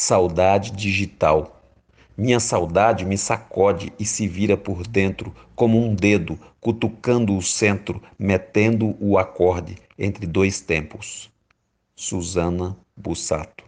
Saudade digital. Minha saudade me sacode e se vira por dentro, como um dedo cutucando o centro, metendo o acorde entre dois tempos. Susana Bussato